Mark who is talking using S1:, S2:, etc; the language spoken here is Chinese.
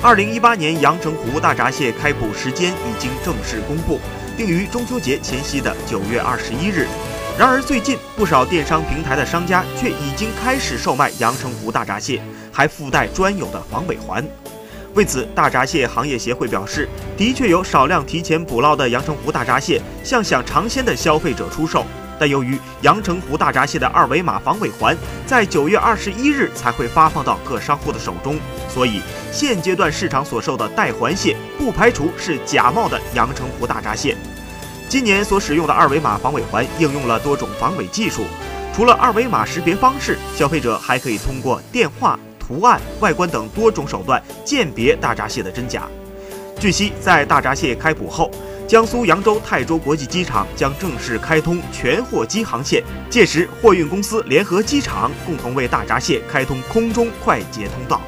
S1: 二零一八年阳澄湖大闸蟹开捕时间已经正式公布，定于中秋节前夕的九月二十一日。然而，最近不少电商平台的商家却已经开始售卖阳澄湖大闸蟹，还附带专有的防尾环。为此，大闸蟹行业协会表示，的确有少量提前捕捞的阳澄湖大闸蟹向想尝鲜的消费者出售。但由于阳澄湖大闸蟹的二维码防伪环在九月二十一日才会发放到各商户的手中，所以现阶段市场所售的带环蟹不排除是假冒的阳澄湖大闸蟹。今年所使用的二维码防伪环应用了多种防伪技术，除了二维码识别方式，消费者还可以通过电话、图案、外观等多种手段鉴别大闸蟹的真假。据悉，在大闸蟹开捕后，江苏扬州泰州国际机场将正式开通全货机航线，届时货运公司联合机场共同为大闸蟹开通空中快捷通道。